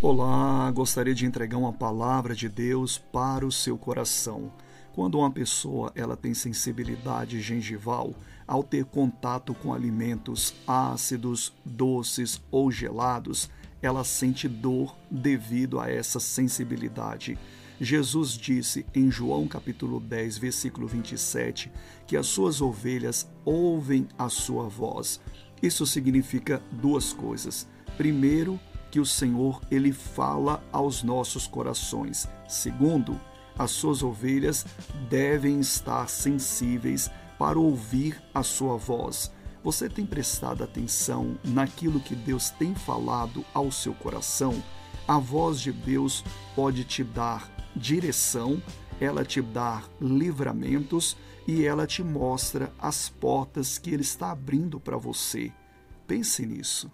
Olá, gostaria de entregar uma palavra de Deus para o seu coração. Quando uma pessoa ela tem sensibilidade gengival, ao ter contato com alimentos ácidos, doces ou gelados, ela sente dor devido a essa sensibilidade. Jesus disse em João capítulo 10, versículo 27, que as suas ovelhas ouvem a sua voz. Isso significa duas coisas. Primeiro, que o Senhor ele fala aos nossos corações. Segundo, as suas ovelhas devem estar sensíveis para ouvir a sua voz. Você tem prestado atenção naquilo que Deus tem falado ao seu coração? A voz de Deus pode te dar direção, ela te dá livramentos e ela te mostra as portas que Ele está abrindo para você. Pense nisso.